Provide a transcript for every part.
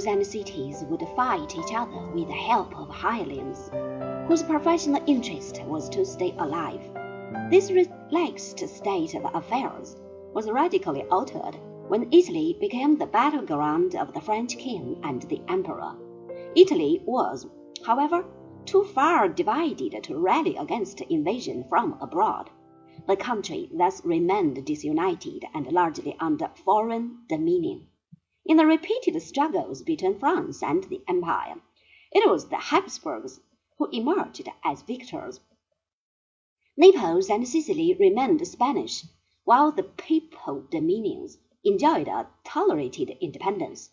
Naples and cities would fight each other with the help of hirelings, whose professional interest was to stay alive. This relaxed state of affairs was radically altered when Italy became the battleground of the French king and the emperor. Italy was, however, too far divided to rally against invasion from abroad. The country thus remained disunited and largely under foreign dominion. In the repeated struggles between France and the Empire, it was the Habsburgs who emerged as victors. Naples and Sicily remained Spanish, while the papal dominions enjoyed a tolerated independence.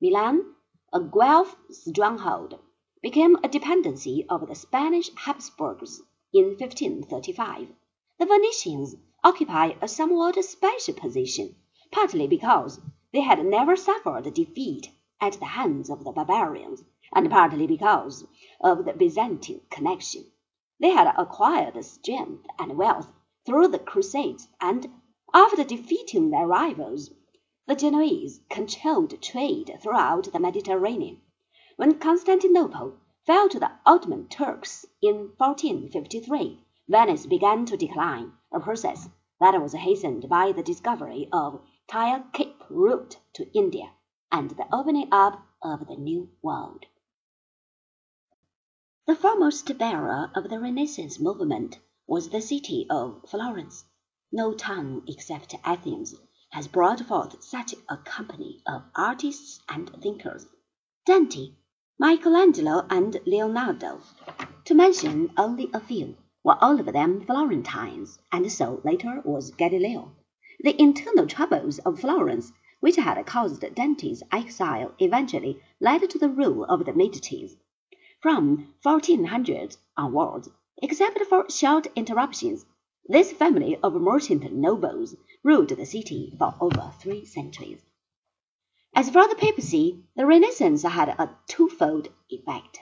Milan, a Guelph stronghold, became a dependency of the Spanish Habsburgs in 1535. The Venetians occupy a somewhat special position, partly because they had never suffered defeat at the hands of the barbarians, and partly because of the Byzantine connection. They had acquired strength and wealth through the Crusades, and, after defeating their rivals, the Genoese controlled trade throughout the Mediterranean. When Constantinople fell to the Ottoman Turks in 1453, Venice began to decline, a process that was hastened by the discovery of the Cape route to India and the opening up of the New World. The foremost bearer of the Renaissance movement was the city of Florence. No town except Athens has brought forth such a company of artists and thinkers. Dante, Michelangelo, and Leonardo, to mention only a few, were all of them Florentines, and so later was Galileo. The internal troubles of Florence, which had caused Dante's exile, eventually led to the rule of the Medicis. From 1400 onwards, except for short interruptions, this family of merchant nobles ruled the city for over three centuries. As for the papacy, the Renaissance had a twofold effect.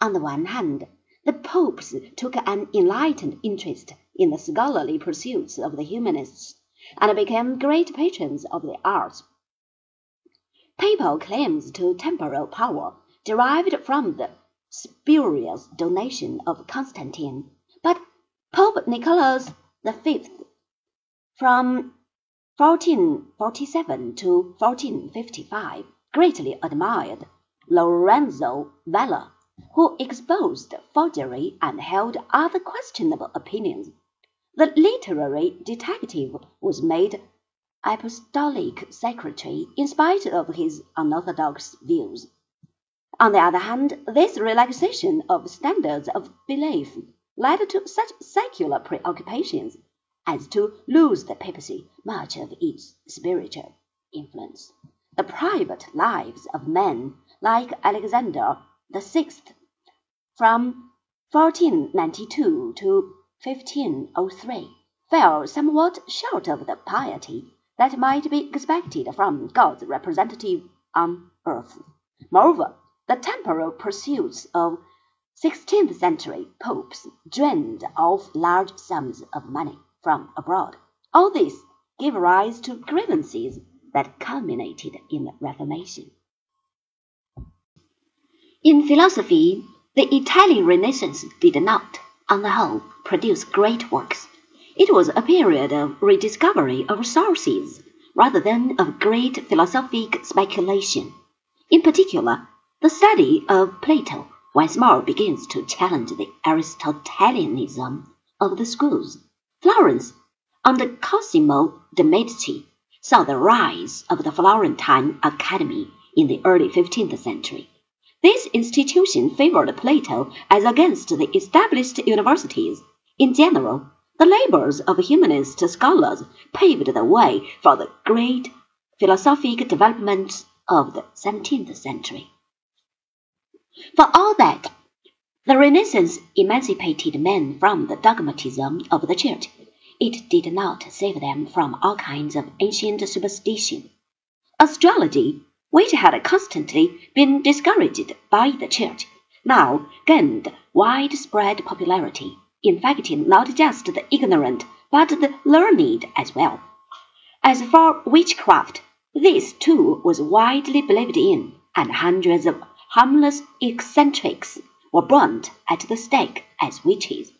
On the one hand, the popes took an enlightened interest in the scholarly pursuits of the humanists and became great patrons of the arts. Papal claims to temporal power derived from the spurious donation of Constantine, but Pope Nicholas V, from 1447 to 1455, greatly admired Lorenzo Valla, who exposed forgery and held other questionable opinions. The literary detective was made apostolic secretary in spite of his unorthodox views. On the other hand, this relaxation of standards of belief led to such secular preoccupations as to lose the papacy much of its spiritual influence. The private lives of men like Alexander VI from 1492 to 1503 fell somewhat short of the piety that might be expected from God's representative on earth. Moreover, the temporal pursuits of 16th century popes drained off large sums of money from abroad. All this gave rise to grievances that culminated in the Reformation. In philosophy, the Italian Renaissance did not, on the whole, produce great works. It was a period of rediscovery of sources rather than of great philosophic speculation. In particular, the study of Plato once more begins to challenge the Aristotelianism of the schools. Florence, under Cosimo de' Medici, saw the rise of the Florentine Academy in the early 15th century. This institution favored Plato as against the established universities. In general, the labors of humanist scholars paved the way for the great philosophic developments of the 17th century. For all that, the Renaissance emancipated men from the dogmatism of the Church. It did not save them from all kinds of ancient superstition. Astrology, which had constantly been discouraged by the Church, now gained widespread popularity, infecting not just the ignorant but the learned as well. As for witchcraft, this too was widely believed in and hundreds of harmless eccentrics were burned at the stake as witches.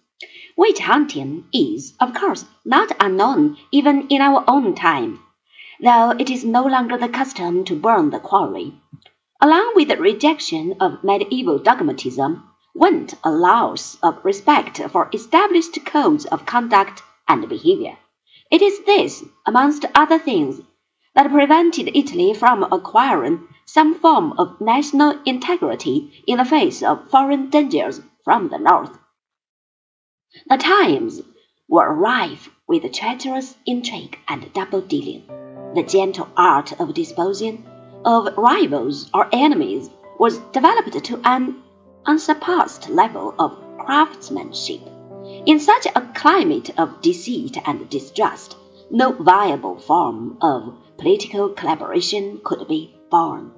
Witch hunting is, of course, not unknown even in our own time, though it is no longer the custom to burn the quarry. Along with the rejection of medieval dogmatism went a loss of respect for established codes of conduct and behavior. It is this, amongst other things, that prevented Italy from acquiring some form of national integrity in the face of foreign dangers from the north. The times were rife with treacherous intrigue and double dealing. The gentle art of disposing of rivals or enemies was developed to an unsurpassed level of craftsmanship. In such a climate of deceit and distrust, no viable form of political collaboration could be born.